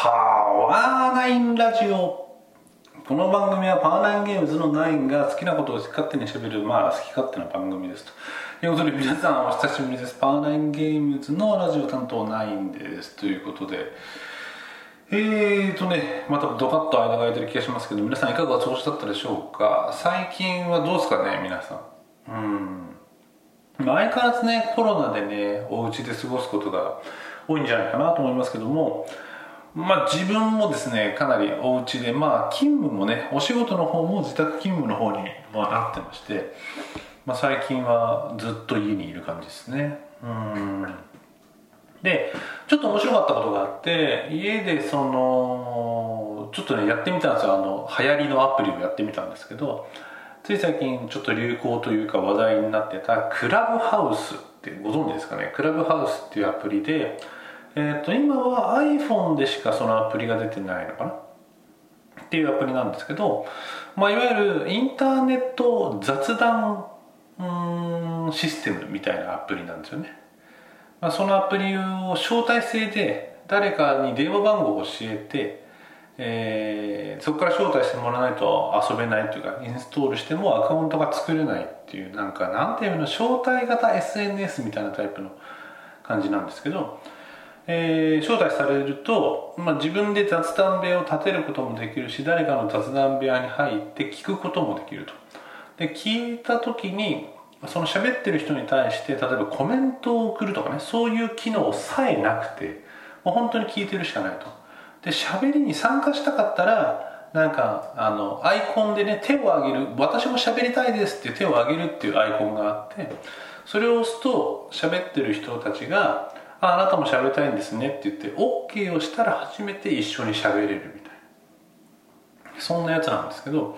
パワーナインラジオ。この番組はパワーナインゲームズのナインが好きなことを好き勝手にしゃべるまあ好き勝手な番組ですと。いうことで皆さんお久しぶりです。パワーナインゲームズのラジオ担当ナインです。ということで。えーとねまたドカッと間が空いてる気がしますけど皆さんいかがお過ごしだったでしょうか？最近はどうですかね皆さん。うん。相変わらずねコロナでねお家で過ごすことが多いんじゃないかなと思いますけどもまあ自分もですねかなりお家でまあ勤務もねお仕事の方も自宅勤務の方にまあなってまして、まあ、最近はずっと家にいる感じですね。うん。でちょっと面白かったことがあって家でそのちょっとねやってみたんですよ。あの流行りのアプリをやってみたんですけどつい最近ちょっと流行というか話題になってたクラブハウスってご存知ですかね？クラブハウスっていうアプリでえー、と今は iPhone でしかそのアプリが出てないのかな？っていうアプリなんですけど、まあ、いわゆるインターネット雑談うんシステムみたいなアプリなんですよね、まあ、そのアプリを招待制で誰かに電話番号を教えて、えー、そこから招待してもらわないと遊べないというかインストールしてもアカウントが作れないっていうなんかなんていうの招待型 SNS みたいなタイプの感じなんですけどえー、招待されると、まあ、自分で雑談部屋を立てることもできるし誰かの雑談部屋に入って聞くこともできると。で聞いた時にその喋ってる人に対して例えばコメントを送るとかねそういう機能さえなくてもう本当に聞いてるしかないと。で喋りに参加したかったらなんかあのアイコンでね手を挙げる私も喋りたいですって手を挙げるっていうアイコンがあってそれを押すと喋ってる人たちがああなたも喋りたいんですねって言って OK をしたら初めて一緒に喋れるみたいな。そんなやつなんですけど、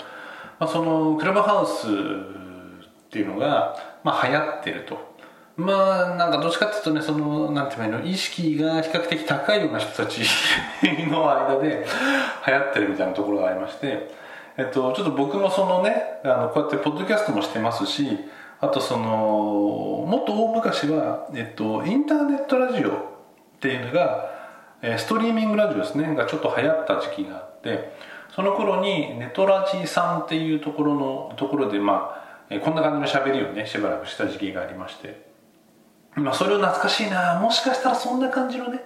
まあ、そのクラブハウスっていうのが、まあ、流行ってると。まあなんかどっちかっていうとねそのなんていうの？意識が比較的高いような人たちの間で 流行ってるみたいなところがありましてえっとちょっと僕もそのねあのこうやってポッドキャストもしてますしあとそのもっと大昔は、えっと、インターネットラジオっていうのが、ストリーミングラジオですね。がちょっと流行った時期があってその頃にネトラジさんっていうところのところでまあ、こんな感じの喋りをねしばらくした時期がありまして。まあそれを懐かしいな。もしかしたらそんな感じのね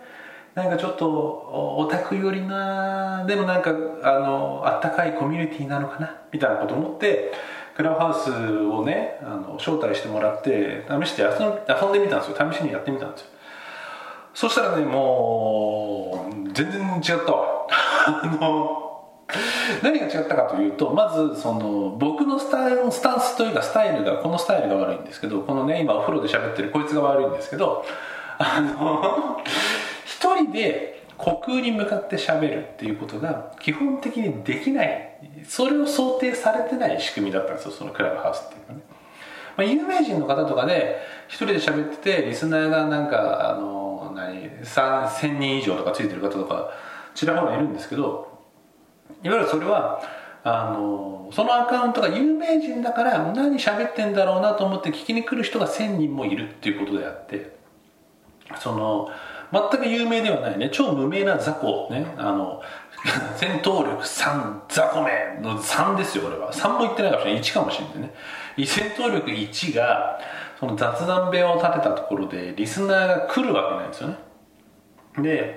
なんかちょっとオタク寄りなでもなんかあのあったかいコミュニティなのかなみたいなこと思ってクラブハウスをねあの招待してもらって試して遊んでみたんですよ。試しにやってみたんですよ。そしたらねもう全然違ったわ。あの何が違ったかというとまずその僕のスタスタンスというかスタイルがこのスタイルが悪いんですけどこのね今お風呂で喋ってるこいつが悪いんですけどあの 一人で虚空に向かって喋るっていうことが基本的にできない。それを想定されてない仕組みだったんですよそのクラブハウスっていうかね、まあ、有名人の方とかで一人で喋っててリスナーがなんかあの何1000人以上とかついてる方とかちらほらいるんですけどいわゆるそれはあのそのアカウントが有名人だから何喋ってんだろうなと思って聞きに来る人が1000人もいるっていうことであってその全く有名ではないね。超無名な雑魚ね。あの 戦闘力3雑魚めの3ですよこれは。3も言ってないかもしれない。1かもしれないね。戦闘力1がその雑談部屋を建てたところでリスナーが来るわけないんですよね。で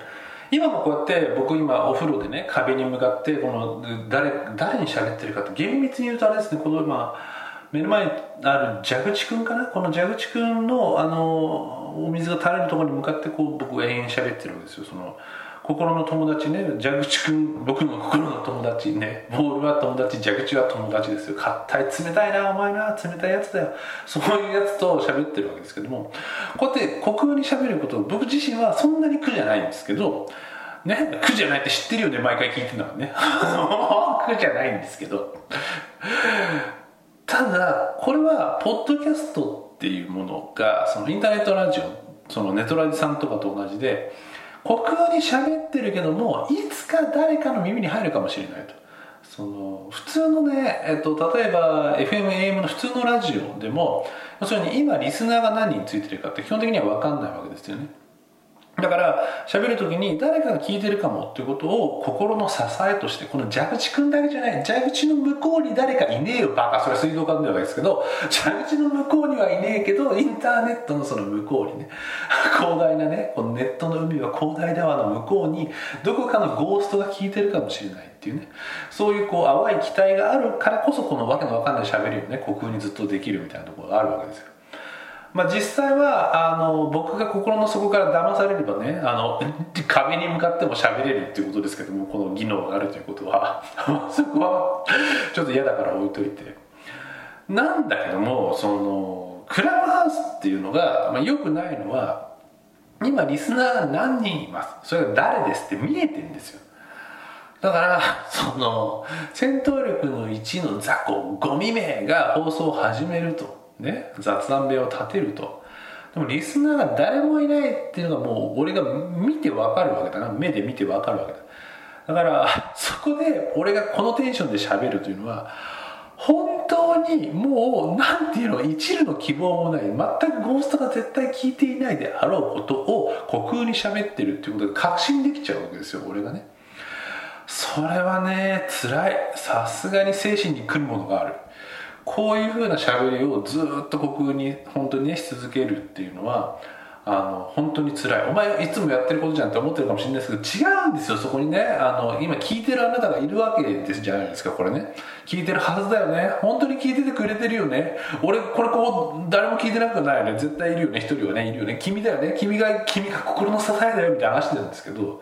今もこうやって僕今お風呂でね壁に向かってこの誰誰に喋ってるかって厳密に言うとあれですね。この今目の前にある蛇口くんかな？この蛇口くんのあのお水が垂れるところに向かってこう僕延々喋ってるんですよ。その心の友達ね蛇口くん僕の心の友達ねボールは友達蛇口は友達ですよ。硬い冷たいなお前な冷たいやつだよ。そういうやつと喋ってるわけですけどもこうやって虚空に喋ること僕自身はそんなに苦じゃないんですけどね苦じゃないって知ってるよね毎回聞いてるのはね。苦じゃないんですけど。ただこれはポッドキャストってていうものがそのインターネットラジオそのネトラジさんとかと同じで虚空に喋ってるけどもいつか誰かの耳に入るかもしれないと。その普通のね、えっと、例えば FMAM の普通のラジオでも要するに今リスナーが何人ついてるかって基本的には分かんないわけですよね。だから喋る時に誰かが聞いてるかもっていうことを心の支えとしてこの蛇口くんだけじゃない蛇口の向こうに誰かいねえよバカ。それ水道管ではないですけど蛇口の向こうにはいねえけどインターネットのその向こうにね広大なねこのネットの海は広大だわの向こうにどこかのゴーストが聞いてるかもしれないっていうね。そういうこう淡い期待があるからこそこのわけのわかんない喋りをね虚空にずっとできるみたいなところがあるわけですよ。まあ、実際はあの僕が心の底から騙されればねあの 壁に向かっても喋れるっていうことですけどもこの技能があるということは。そこはちょっと嫌だから置いといて。なんだけどもそのクラブハウスっていうのが、まあ、よくないのは今リスナーが何人います？それが誰ですって見えてんですよ。だからその戦闘力の1の雑魚ゴミ名が放送を始めると。ね、雑談部屋を立てると。でもリスナーが誰もいないっていうのがもう俺が見てわかるわけだな。目で見てわかるわけだ。だからそこで俺がこのテンションで喋るというのは本当にもう何ていうの一縷の希望もない。全くゴーストが絶対聞いていないであろうことを虚空に喋ってるっていうことが確信できちゃうわけですよ俺がね。それはね辛い。さすがに精神に来るものがある。こういうふうな喋りをずっと国に本当にねし続けるっていうのはあの本当に辛い。お前いつもやってることじゃんって思ってるかもしれないですけど違うんですよそこにね。あの今聞いてるあなたがいるわけですじゃないですかこれね。聞いてるはずだよね。本当に聞いててくれてるよね。俺これこう誰も聞いてなくないよね。絶対いるよね。一人はねいるよね。君だよね。君が君が心の支えだよみたいな話してるんですけど。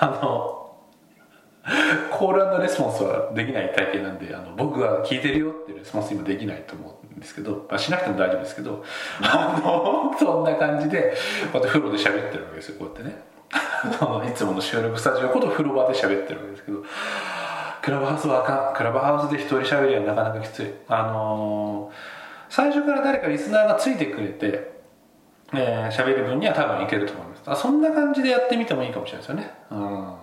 あのコールレスポンスはできない体験なんであの僕が聞いてるよっていうレスポンス今できないと思うんですけど、まあ、しなくても大丈夫ですけど あのそんな感じでこうやって風呂で喋ってるわけですよこうやってね。いつもの収録スタジオこと風呂場で喋ってるわけですけどクラブハウスはあかん。クラブハウスで一人喋りはなかなかきつい。あのー、最初から誰かリスナーがついてくれてえー、喋る分には多分いけると思います。あそんな感じでやってみてもいいかもしれないですよね。うん。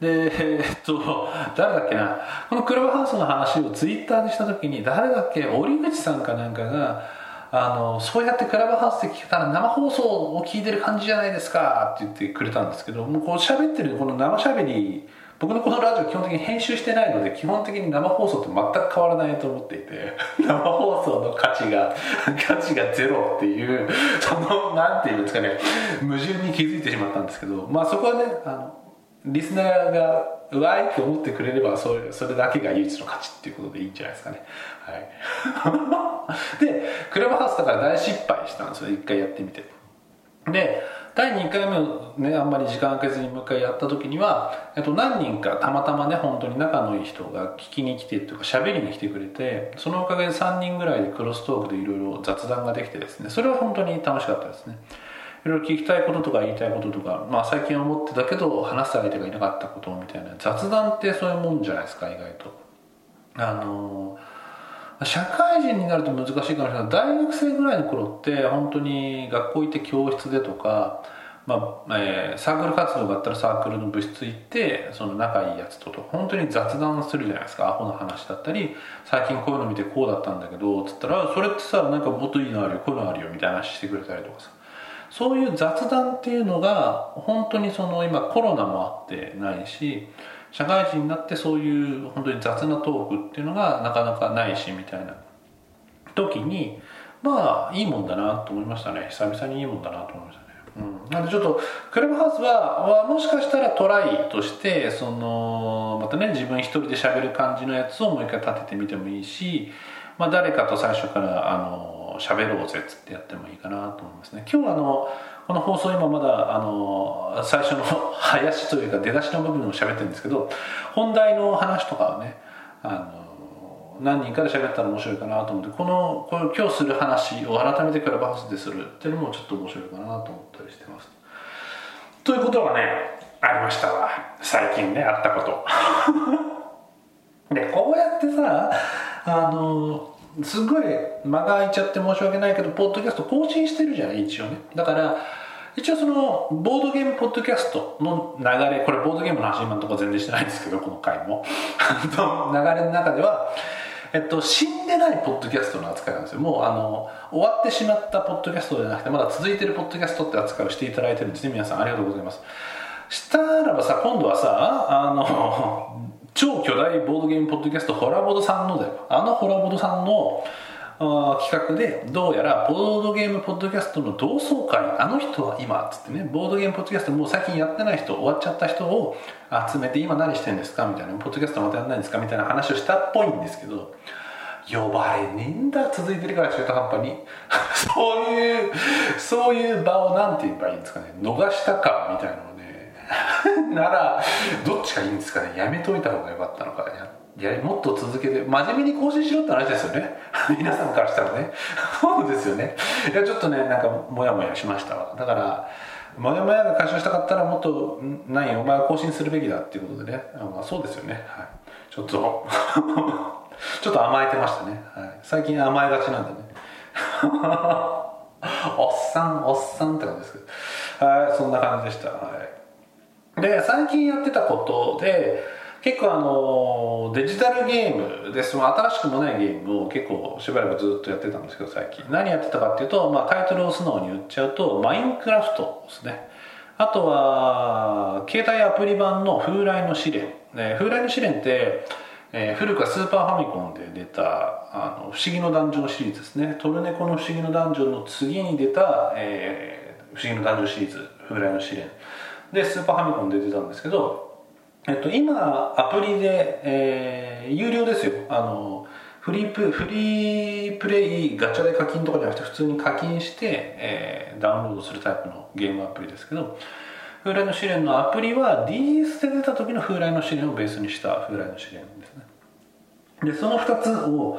で、えー、っと、誰だっけな、このクラブハウスの話をツイッターでした時に、誰だっけ、折口さんかなんかが、あの、そうやってクラブハウスで聞けたら生放送を聞いてる感じじゃないですかって言ってくれたんですけど、もうこう喋ってるこの生喋り、僕のこのラジオ基本的に編集してないので基本的に生放送と全く変わらないと思っていて 生放送の価値が価値がゼロっていうそのなんていうんですかね矛盾に気づいてしまったんですけどまあそこはねあのリスナーがうわいって思ってくれればそれそれだけが唯一の価値っていうことでいいんじゃないですかね。はい。でクラブハウスだから大失敗したんですよ一回やってみて。で第2回目ねあんまり時間空けずにもう一回やった時には、えっと、何人かたまたまね本当に仲のいい人が聞きに来てというか喋りに来てくれてそのおかげで3人ぐらいでクロストークでいろいろ雑談ができてですねそれは本当に楽しかったですね。いろいろ聞きたいこととか言いたいこととか、まあ、最近思ってたけど話す相手がいなかったことみたいな雑談ってそういうもんじゃないですか意外と。あの社会人になると難しいかもしれない。大学生ぐらいの頃って本当に学校行って教室でとか、まあえー、サークル活動があったらサークルの部室行ってその仲いいやつとと本当に雑談するじゃないですか。アホな話だったり最近こういうの見てこうだったんだけどつったらそれってさなんかもっといいのあるよこういうのあるよみたいな話してくれたりとかさ。そういう雑談っていうのが本当にその今コロナもあってないし社会人になってそういう本当に雑なトークっていうのがなかなかないしみたいな。時にまあいいもんだなと思いましたね。久々にいいもんだなと思いましたね。うん、なのでちょっとクラブハウスはもしかしたらトライとしてそのまたね自分一人で喋る感じのやつをもう一回立ててみてもいいし、まあ、誰かと最初からあの喋ろうぜっつってやってもいいかなと思いますね。今日はあのこの放送今まだあの最初の林というか出だしの部分を喋ってるんですけど本題の話とかはねあの何人かで喋ったら面白いかなと思ってこのこれ今日する話を改めてクラブハウスでするっていうのもちょっと面白いかなと思ったりしてます。ということがねありましたわ。最近ねあったこと。でこうやってさあのすごい間が空いちゃって申し訳ないけどポッドキャスト更新してるじゃない一応ね。だから一応そのボードゲームポッドキャストの流れこれボードゲームの話今のところ全然してないんですけどこの回も。流れの中では、えっと、死んでないポッドキャストの扱いなんですよ。もうあの終わってしまったポッドキャストじゃなくてまだ続いてるポッドキャストって扱いをしていただいてるんですね。皆さんありがとうございます。したらばさ今度はさあの超巨大ボードゲームポッドキャストホラボドさんのだよ。あのホラボドさんの企画でどうやらボードゲームポッドキャストの同窓会あの人は今っつってねボードゲームポッドキャストもう最近やってない人終わっちゃった人を集めて今何してんですかみたいなポッドキャストまたやんないんですかみたいな話をしたっぽいんですけど呼ばれねえんだ続いてるから中途半端に。そういうそういう場を何て言えばいいんですかね。逃したかみたいな。ならどっちがいいんですかね？やめといた方がよかったのか。やいやもっと続けて真面目に更新しろって話ですよね。皆さんからしたらね。そうですよね。いやちょっとねなんかモヤモヤしましたわ。だからモヤモヤが解消したかったらもっと何お前は更新するべきだっていうことでね。まあ、そうですよね、はい、ちょっとちょっと甘えてましたね、はい、最近甘えがちなんでね。おっさんおっさんって感じですけど。はいそんな感じでした、はい、で最近やってたことで結構あのデジタルゲームでその新しくもないゲームを結構しばらくずっとやってたんですけど最近。何やってたかっていうと、まあ、タイトルを素直に言っちゃうとマインクラフトですね。あとは携帯アプリ版の風来の試練、ね、風来の試練ってえー、古くはスーパーファミコンで出たあの不思議のダンジョンシリーズですね。トルネコの不思議のダンジョンの次に出た、えー、不思議のダンジョンシリーズ風来の試練。でスーパーファミコンで出たんですけどえっと、今アプリで、えー、有料ですよ。あのフリープフリープレイガチャで課金とかじゃなくて普通に課金して、えー、ダウンロードするタイプのゲームアプリですけど風来の試練のアプリは DS で出た時の風来の試練をベースにした風来の試練ですね。でその2つを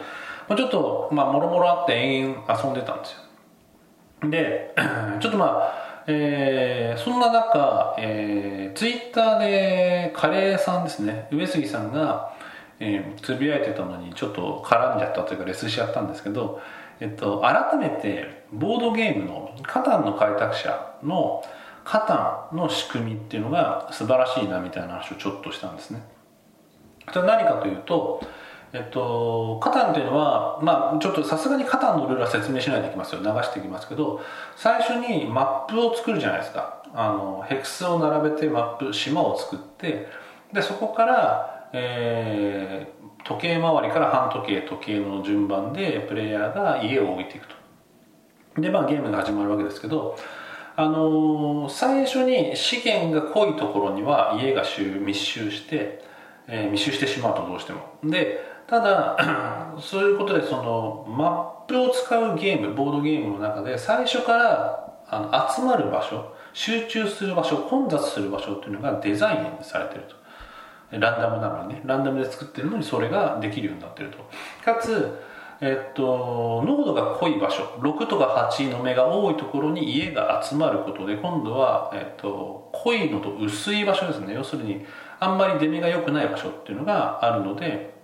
ちょっとまあもろもろあって延々遊んでたんですよ。で ちょっとまあえー、そんな中、えー、ツイッターでカレーさんですね。上杉さんが、えー、つぶやいてたのにちょっと絡んじゃったというかレスしちゃったんですけど、えっと、改めてボードゲームのカタンの開拓者のカタンの仕組みっていうのが素晴らしいなみたいな話をちょっとしたんですね。それは何かというとえっと、カタンっていうのは、まあ、ちょっとさすがにカタンのルールは説明しないといけますよ。流していきますけど最初にマップを作るじゃないですか。あのヘクスを並べてマップ島を作ってでそこから、えー、時計回りから半時計時計の順番でプレイヤーが家を置いていくと。でまあゲームが始まるわけですけどあのー、最初に資源が濃いところには家が密集して、えー、密集してしまうとどうしても。でただ そういうことでそのマップを使うゲームボードゲームの中で最初からあの集まる場所集中する場所混雑する場所っていうのがデザインされてると。ランダムなのにねランダムで作ってるのにそれができるようになってると。かつえっと、濃度が濃い場所6とか8の目が多いところに家が集まることで今度は、えっと、濃いのと薄い場所ですね。要するにあんまり出目が良くない場所っていうのがあるので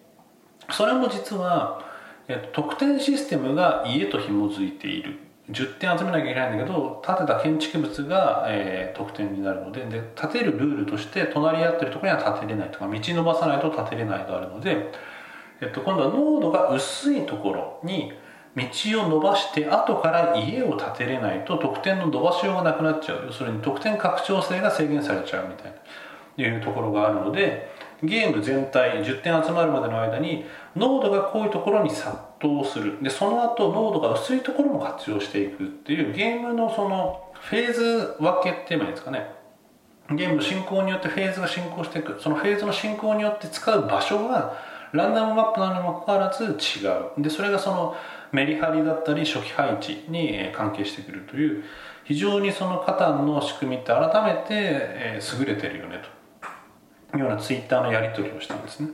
それも実は、えっと、得点システムが家と紐づいている。10点集めなきゃいけないんだけど建てた建築物が、えー、得点になるのでで建てるルールとして隣り合ってるところには建てれないとか道伸ばさないと建てれないがあるので、えっと、今度は濃度が薄いところに道を伸ばして後から家を建てれないと得点の伸ばしようがなくなっちゃう。要するに得点拡張性が制限されちゃうみたいないうところがあるのでゲーム全体10点集まるまでの間に濃度が濃いところに殺到する。でその後濃度が薄いところも活用していくっていうゲームのそのフェーズ分けって言えばいいんですかね。ゲームの進行によってフェーズが進行していく。そのフェーズの進行によって使う場所がランダムマップなのにもかかわらず違う。でそれがそのメリハリだったり初期配置に関係してくるという非常にそのカタンの仕組みって改めて優れてるよねと。ようなツイッターのやり取りをしたんですね。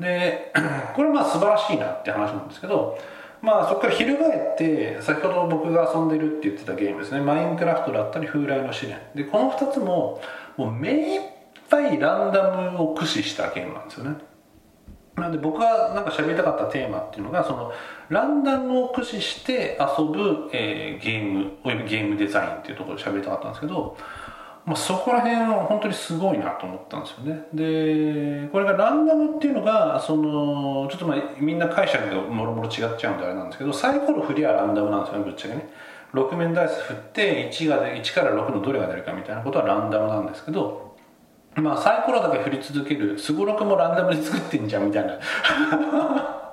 で これはまあ素晴らしいなって話なんですけどまあそこから翻って先ほど僕が遊んでるって言ってたゲームですね。マインクラフトだったり風来の試練。でこの2つももう目いっぱいランダムを駆使したゲームなんですよね。なんで僕がなんか喋りたかったテーマっていうのがそのランダムを駆使して遊ぶ、えー、ゲームおよびゲームデザインっていうところで喋りたかったんですけどまあ、そこら辺は本当にすごいなと思ったんですよね。でこれがランダムっていうのがそのちょっとまあみんな解釈がもろもろ違っちゃうんであれなんですけどサイコロ振りはランダムなんですよねぶっちゃけね。6面ダイス振って1が1から6のどれが出るかみたいなことはランダムなんですけどまあサイコロだけ振り続けるすごろくもランダムに作ってんじゃんみたいな。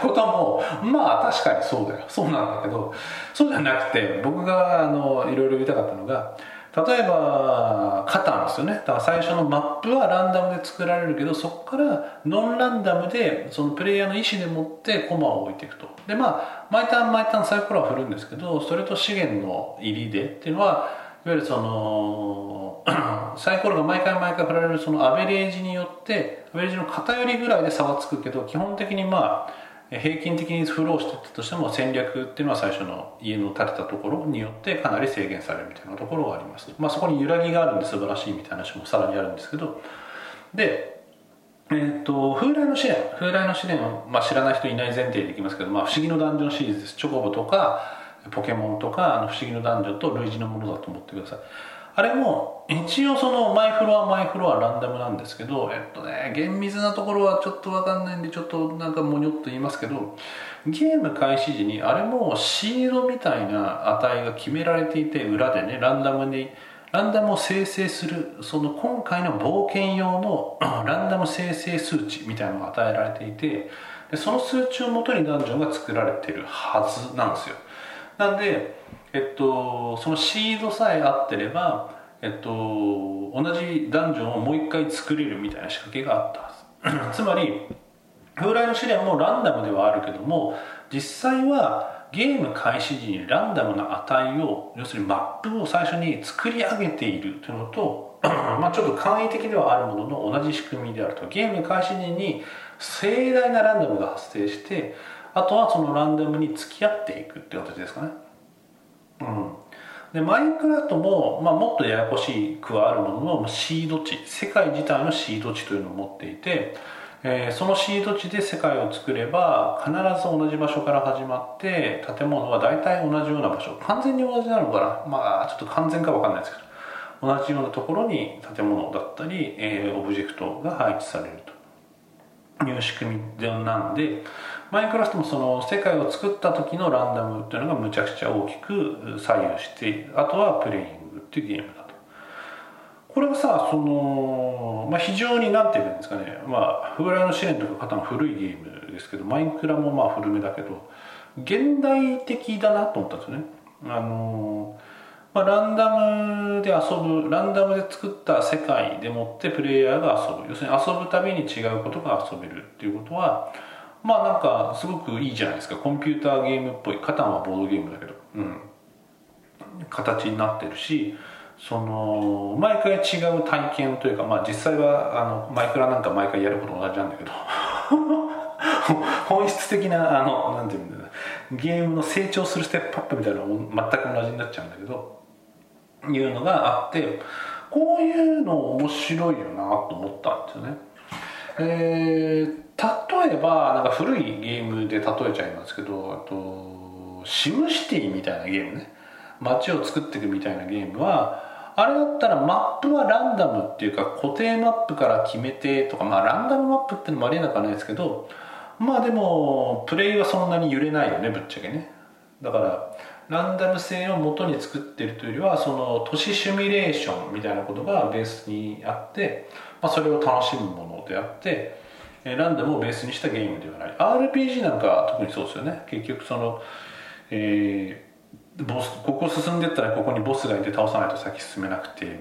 こともまあ確かにそうだよ。そうなんだけどそうじゃなくて僕があのいろいろ言いたかったのが例えばカタンですよね。だから最初のマップはランダムで作られるけどそこからノンランダムでそのプレイヤーの意思でもってコマを置いていくと。でまあ毎ターン毎ターンサイコロは振るんですけどそれと資源の入りでっていうのはいわゆるその サイコロが毎回毎回振られるそのアベレージによってアベレージの偏りぐらいで差はつくけど基本的にまあ平均的にフローしてたとしても戦略っていうのは最初の家の建てたところによってかなり制限されるみたいなところがあります、まあ、そこに揺らぎがあるんで素晴らしいみたいな話もさらにあるんですけどでえーと、風来の試練風来の試練は、まあ、知らない人いない前提でいきますけど、まあ、不思議のダンジョンシリーズです。チョコボとかポケモンとかあの不思議のダンジョンと類似のものだと思ってください。あれも一応そのマイフロアマイフロアランダムなんですけどえっとね厳密なところはちょっと分かんないんでちょっとなんかもにょっと言いますけどゲーム開始時にあれもシードみたいな値が決められていて裏でねランダムにランダムを生成するその今回の冒険用の ランダム生成数値みたいなのが与えられていてでその数値をもとにダンジョンが作られてるはずなんですよ。なんでえっと、そのシードさえあってれば、えっと、同じダンジョンをもう一回作れるみたいな仕掛けがあったはず。つまり風来の試練もランダムではあるけども実際はゲーム開始時にランダムな値を要するにマップを最初に作り上げているというのと まあちょっと簡易的ではあるものの同じ仕組みであると。ゲーム開始時に盛大なランダムが発生してあとはそのランダムに付き合っていくっていう形ですかね。うん。でマインクラフトも、まあ、もっとややこしくはあるもののシード値世界自体のシード値というのを持っていて、えー、そのシード値で世界を作れば必ず同じ場所から始まって建物は大体同じような場所。完全に同じなのかな？まあちょっと完全か分かんないですけど。同じようなところに建物だったり、えー、オブジェクトが配置されると。いう仕組みなんでマイクラフトもその世界を作った時のランダムっていうのがむちゃくちゃ大きく左右してあとはプレイングっていうゲームだと。これはさその、まあ、非常に何て言うんですかね。まあ風来の試練とか方の古いゲームですけどマイクラもまあ古めだけど現代的だなと思ったんですよね。あのまあ、ランダムで遊ぶランダムで作った世界でもってプレイヤーが遊ぶ。要するに遊ぶたびに違うことが遊べるっていうことはまあなんかすごくいいじゃないですか。コンピューターゲームっぽい。カタンはボードゲームだけど。うん。形になってるしその毎回違う体験というかまあ実際はあのマイクラなんか毎回やること同じなんだけど。本質的なあのなんていうんだゲームの成長するステップアップみたいなのも全く同じになっちゃうんだけど。いうのがあってこういうの面白いよなと思ったんですよね。えー例えばなんか古いゲームで例えちゃいますけどあとシムシティみたいなゲームね。街を作っていくみたいなゲームはあれだったらマップはランダムっていうか固定マップから決めてとかまあランダムマップってのもありえなくはないですけどまあでもプレイはそんなに揺れないよねぶっちゃけね。だからランダム性を元に作ってるというよりはその都市シミュレーションみたいなことがベースにあって、まあ、それを楽しむものであってランダムをベースにしたゲームではない。RPG なんか特にそうですよね。結局その、えー、ボスここ進んでったらここにボスがいて倒さないと先進めなくてみたい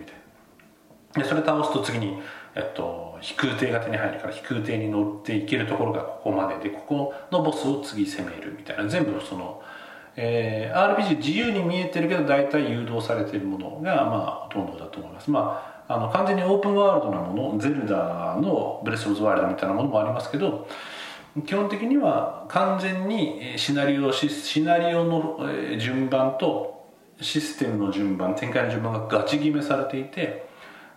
な。でそれ倒すと次に、えっと、飛空艇が手に入るから飛空艇に乗っていけるところがここまででここのボスを次攻めるみたいな。全部その、えー、RPG 自由に見えてるけど大体誘導されてるものがまあほとんどだと思います。まああの完全にオープンワールドなものゼルダのブレス・オブ・ザ・ワイルドみたいなものもありますけど基本的には完全にシナリオシナリオの順番とシステムの順番展開の順番がガチ決めされていて、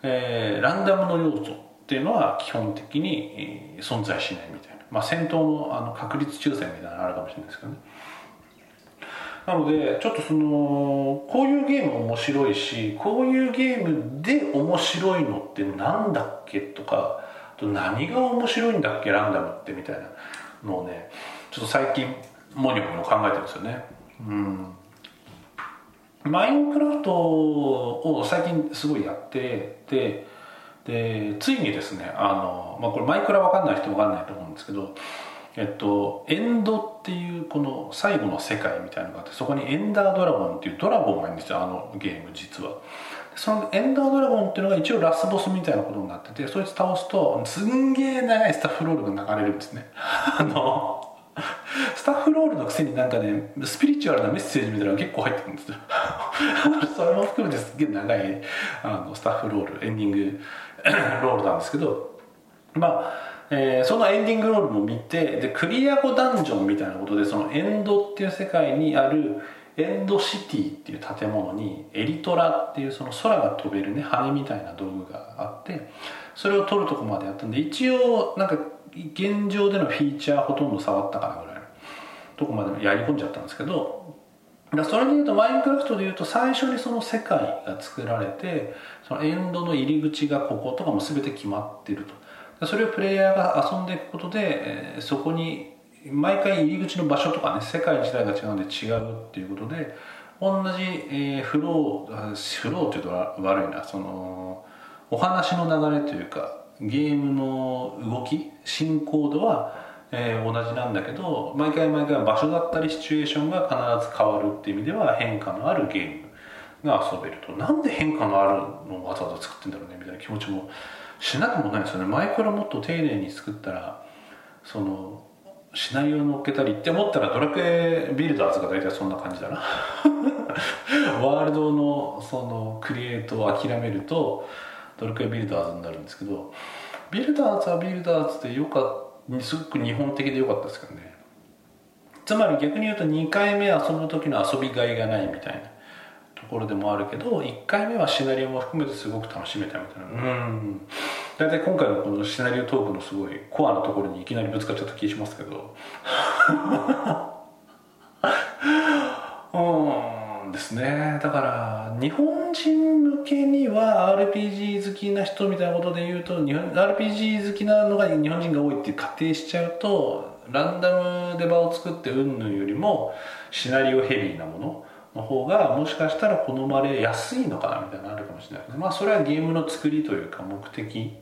えー、ランダムの要素っていうのは基本的に存在しないみたいな、まあ、戦闘のあの確率抽選みたいなのあるかもしれないですけどね。なのでちょっとそのこういうゲーム面白いしこういうゲームで面白いのってなんだっけとかと何が面白いんだっけランダムってみたいなのをねちょっと最近モニョモニョ考えてるんですよね。うん。マインクラフトを最近すごいやってででついにですねあの、まあ、これマイクラ分かんない人分かんないと思うんですけどえっと、エンドっていうこの最後の世界みたいなのがあってそこにエンダードラゴンっていうドラゴンがいるんですよあのゲーム実は。そのエンダードラゴンっていうのが一応ラスボスみたいなことになっててそいつ倒すとすんげえ長いスタッフロールが流れるんですね。あのスタッフロールのくせになんかねスピリチュアルなメッセージみたいなのが結構入ってくるんですよ。それも含めてすっげえ長いあのスタッフロールエンディング ロールなんですけどまあえー、そのエンディングロールも見てでクリア後ダンジョンみたいなことでそのエンドっていう世界にあるエンドシティっていう建物にエリトラっていうその空が飛べるね羽みたいな道具があってそれを取るとこまでやったんで一応なんか現状でのフィーチャーほとんど触ったかなぐらいのとこまでやり込んじゃったんですけどだそれでいうとマインクラフトでいうと最初にその世界が作られてそのエンドの入り口がこことかも全て決まってると。それをプレイヤーが遊んでいくことで、えー、そこに毎回入り口の場所とかね世界自体が違うんで違うっていうことで同じ、えー、フローフローっていうと悪いなそのお話の流れというかゲームの動き進行度は、えー、同じなんだけど毎回毎回場所だったりシチュエーションが必ず変わるっていう意味では変化のあるゲームが遊べると。なんで変化のあるのをわざわざ作ってんだろうねみたいな気持ちもしなくもないですよね。前からもっと丁寧に作ったらそのシナリオを乗っけたりって思ったらドラクエビルダーズが大体そんな感じだな。ワールドのそのクリエイトを諦めるとドラクエビルダーズになるんですけどビルダーズはビルダーズでよかったすごく日本的でよかったですけどね。つまり逆に言うと2回目遊ぶ時の遊びがいがないみたいな。ところでもあるけど1回目はシナリオも含めてすごく楽しめたみたいな。うん。大体今回のこのシナリオトークのすごいコアなところにいきなりぶつかっちゃった気しますけど。うん。ですね。だから日本人向けには RPG 好きな人みたいなことで言うと日本 RPG 好きなのが日本人が多いって仮定しちゃうとランダムで場を作ってうんぬんよりもシナリオヘビーなものの方がもしかしたら好まれやすいのかなみたいなのあるかもしれないですまあそれはゲームの作りというか目的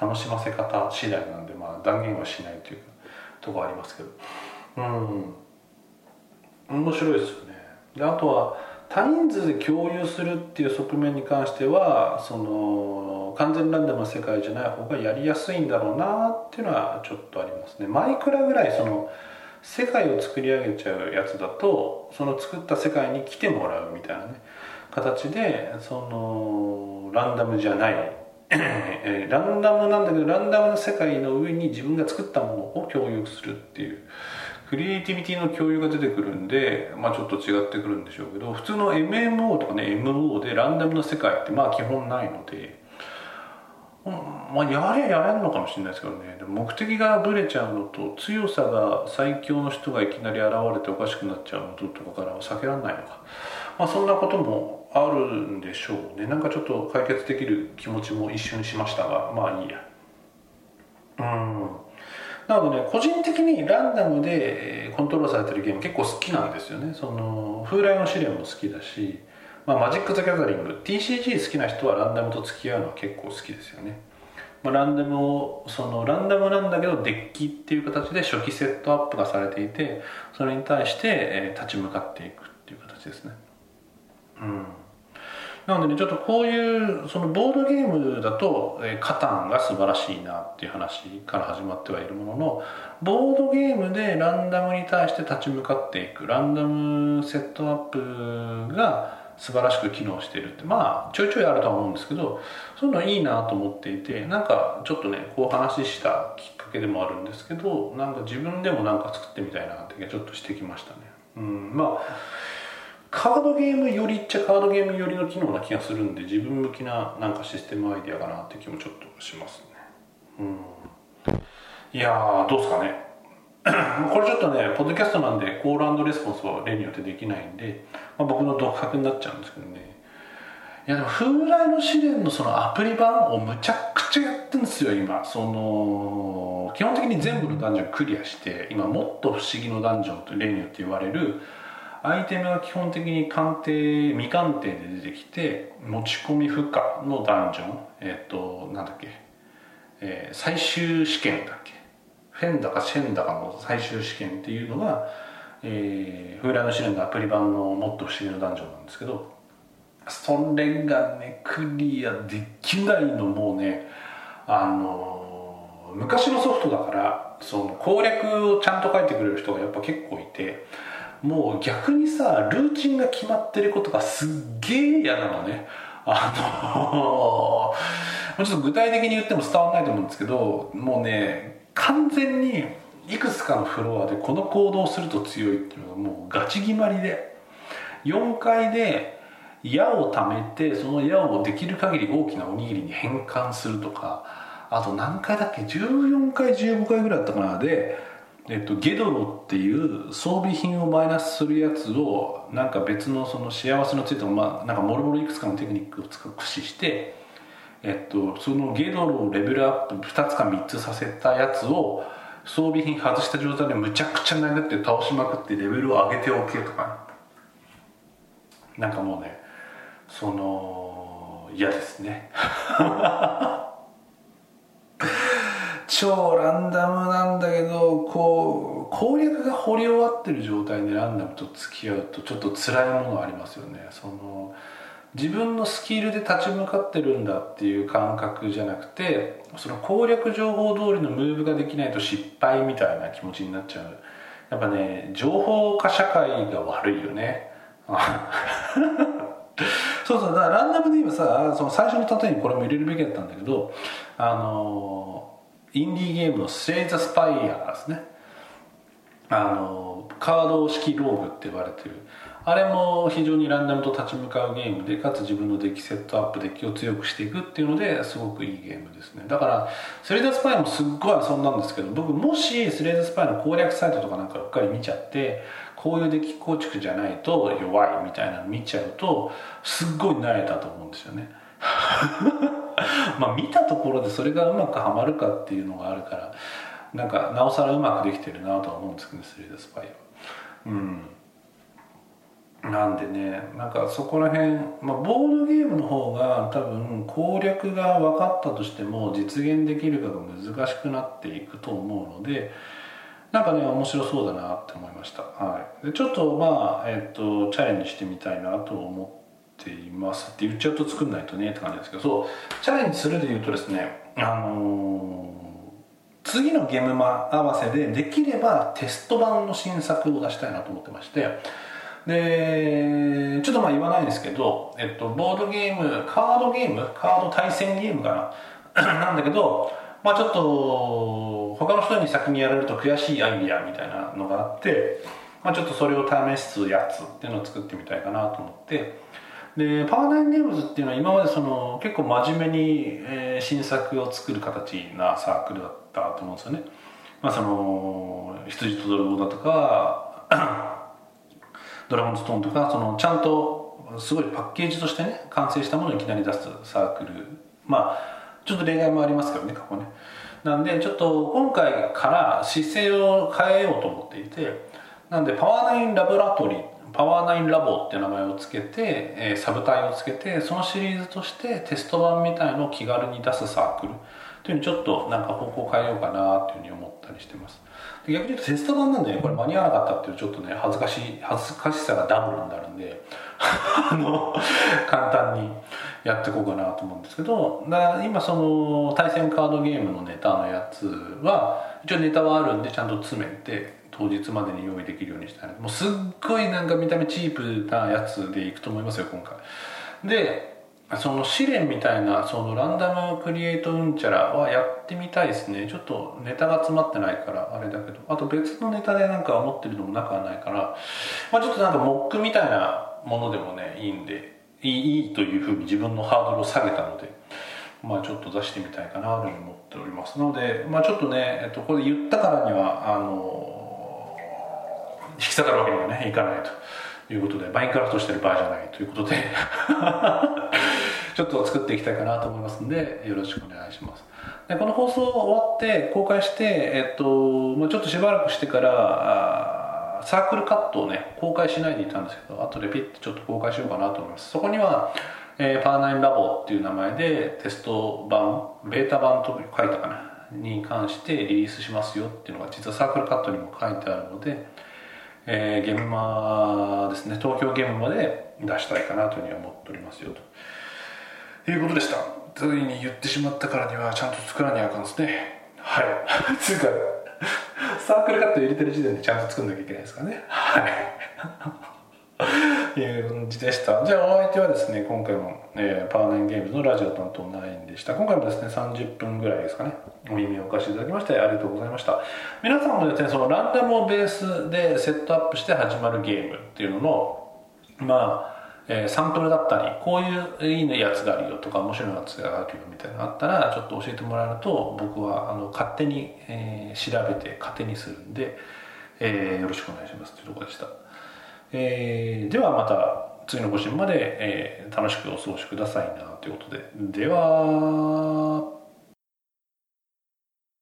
楽しませ方次第なんでまあ断言はしないというとこありますけど。うん。面白いですよね。であとは多人数で共有するっていう側面に関してはその完全ランダムな世界じゃない方がやりやすいんだろうなっていうのはちょっとありますね。マイクラぐらいその世界を作り上げちゃうやつだとその作った世界に来てもらうみたいなね形でそのランダムじゃないランダムなんだけどランダムな世界の上に自分が作ったものを共有するっていうクリエイティビティの共有が出てくるんで、まあ、ちょっと違ってくるんでしょうけど普通の MMO とかね MO でランダムな世界ってまあ基本ないのでまあ、やれやれるのかもしれないですけどね。でも目的がぶれちゃうのと強さが最強の人がいきなり現れておかしくなっちゃうのととかからは避けられないのか、まあ、そんなこともあるんでしょうね。なんかちょっと解決できる気持ちも一瞬しましたが。まあいいや。うん。なのでね個人的にランダムでコントロールされてるゲーム結構好きなんですよね。その風来の試練も好きだしまあ、マジック・ザ・ギャザリング TCG 好きな人はランダムと付き合うのは結構好きですよね、まあ、ランダムをそのランダムなんだけどデッキっていう形で初期セットアップがされていてそれに対して、え立ち向かっていくっていう形ですね。うん。なのでねちょっとこういうそのボードゲームだと、えー、カタンが素晴らしいなっていう話から始まってはいるもののボードゲームでランダムに対して立ち向かっていくランダムセットアップが素晴らしく機能しているってまあちょいちょいあるとは思うんですけどそういうのいいなと思っていてなんかちょっとねこう話したきっかけでもあるんですけどなんか自分でもなんか作ってみたいなってちょっとしてきましたね。うんまあカードゲームよりっちゃカードゲームよりの機能な気がするんで自分向きななんかシステムアイディアかなって気もちょっとしますね。うん。いやどうですかね。これちょっとねポッドキャストなんでコールレスポンスは例によってできないんで、まあ、僕の独白になっちゃうんですけどね。いやでも風来の試練のそのアプリ版をむちゃくちゃやってるんですよ今。その基本的に全部のダンジョンクリアして今もっと不思議のダンジョンと例によって言われるアイテムが基本的に鑑定未鑑定で出てきて持ち込み不可のダンジョンえっ、となんだっけ、えー、最終試験だっけ。フェンだかシェンだかの最終試験っていうのが、えー、風来の試練のアプリ版のもっと不思議なダンジョンなんですけどそれがねクリアできないのもうねあの昔のソフトだからその攻略をちゃんと書いてくれる人がやっぱ結構いてもう逆にさルーチンが決まってることがすっげえ嫌なのね。あのもうちょっと具体的に言っても伝わらないと思うんですけどもうね完全にいくつかのフロアでこの行動をすると強いっていうのがもうガチ決まりで4階で矢を貯めてその矢をできる限り大きなおにぎりに変換するとかあと何回だっけ？14回15回ぐらいだったかな。で、えっと、ゲドロっていう装備品をマイナスするやつをなんか別のその幸せのついたまあなんかもろもろいくつかのテクニックを駆使してえっと、そのゲドロをレベルアップ2つか3つさせたやつを装備品外した状態でむちゃくちゃ殴って倒しまくってレベルを上げておけとか。なんかもうねその嫌ですね。超ランダムなんだけどこう攻略が掘り終わってる状態でランダムと付き合うとちょっと辛いものありますよね。その自分のスキルで立ち向かってるんだっていう感覚じゃなくてその攻略情報通りのムーブができないと失敗みたいな気持ちになっちゃう。やっぱね情報化社会が悪いよね。そうそう。だからランダムで言えばさその最初の例えにこれも入れるべきだったんだけどあのインディーゲームの「スレイザ・スパイア」ですね。あのカード式ローグって言われてる。あれも非常にランダムと立ち向かうゲームでかつ自分のデッキセットアップデッキを強くしていくっていうのですごくいいゲームですね。だから Slay the Spire もすっごい遊んだんですけど僕もし Slay the Spire の攻略サイトとかなんかうっかり見ちゃってこういうデッキ構築じゃないと弱いみたいなの見ちゃうとすっごい慣れたと思うんですよね。まあ見たところでそれがうまくはまるかっていうのがあるからなんかなおさらうまくできてるなとは思うんですけどスレイザースパイは。うん。なんでねなんかそこら辺、まあ、ボードゲームの方が多分攻略が分かったとしても実現できるかが難しくなっていくと思うのでなんかね面白そうだなって思いました、はい、でちょっとまあ、えっとチャレンジしてみたいなと思っています。って言っちゃうと作んないとねって感じですけど。そうチャレンジするで言うとですねあのー、次のゲーム合わせでできればテスト版の新作を出したいなと思ってましてでちょっとまあ言わないですけど、えっと、ボードゲームカードゲーム？カード対戦ゲームかな？なんだけどまあちょっと他の人に先にやられると悔しいアイディアみたいなのがあって、まあ、ちょっとそれを試すやつっていうのを作ってみたいかなと思って。でパワーナインゲームズっていうのは今までその結構真面目に、えー、新作を作る形なサークルだったと思うんですよね。まあ、その羊と泥棒だとかドラゴンストーンとかそのちゃんとすごいパッケージとしてね完成したものをいきなり出すサークル。まあちょっと例外もありますけどね過去ね。なんでちょっと今回から姿勢を変えようと思っていてなんでパワーナインラボラトリーパワーナインラボって名前を付けて、え、サブタイをつけてそのシリーズとしてテスト版みたいのを気軽に出すサークル。というのにちょっとなんか方向変えようかなというふうに思ったりしてます。逆に言うとテスト版なんで、ね、これ間に合わなかったっていうちょっとね恥ずかしい恥ずかしさがダブルになるんで。あの簡単にやっていこうかなと思うんですけど。だ今その対戦カードゲームのネタのやつは一応ネタはあるんでちゃんと詰めて当日までに用意できるようにしたいもうすっごいなんか見た目チープなやつでいくと思いますよ今回。でその試練みたいなそのランダムクリエイトうんちゃらはやってみたいですね。ちょっとネタが詰まってないからあれだけど。あと別のネタでなんか思ってるのもなくはないから、まあ、ちょっとなんかモックみたいなものでもねいいんでいいというふうに自分のハードルを下げたのでまあ、ちょっと出してみたいかなと思っております。ので、まあ、ちょっとね、えっと、これ言ったからにはあの引き下がるわけにはねいかないということでマインクラフトしてる場合じゃないということで。ちょっと作っていきたいかなと思いますのでよろしくお願いします。でこの放送終わって公開して、えっとまあ、ちょっとしばらくしてからサークルカットをね公開しないでいたんですけど後でピッてちょっと公開しようかなと思います。そこにはえー、パーナインラボっていう名前でテスト版ベータ版と書いたかなに関してリリースしますよっていうのが実はサークルカットにも書いてあるので、えー、ゲームマですね。東京ゲームマで出したいかなというふうに思っておりますよと。いうことでした。ついに言ってしまったからにはちゃんと作らにゃあかんですね。はい。つうかサークルカット入れてる時点でちゃんと作んなきゃいけないですからね。はい。いう感じでした。じゃあお相手はですね今回も、えー、パワーナインゲームズのラジオ担当ナインでした。今回もですね30分ぐらいですかね。お耳をお貸しいただきましてありがとうございました。皆さんもですねそのランダムをベースでセットアップして始まるゲームっていうののまあえー、サンプルだったりこういういいやつがあるよとか面白いやつがあるよみたいなのあったらちょっと教えてもらえると僕はあの勝手に、えー、調べて勝手にするんで、えー、よろしくお願いしますというところでした。えー、ではまた次の更新まで、えー、楽しくお過ごしくださいなということででは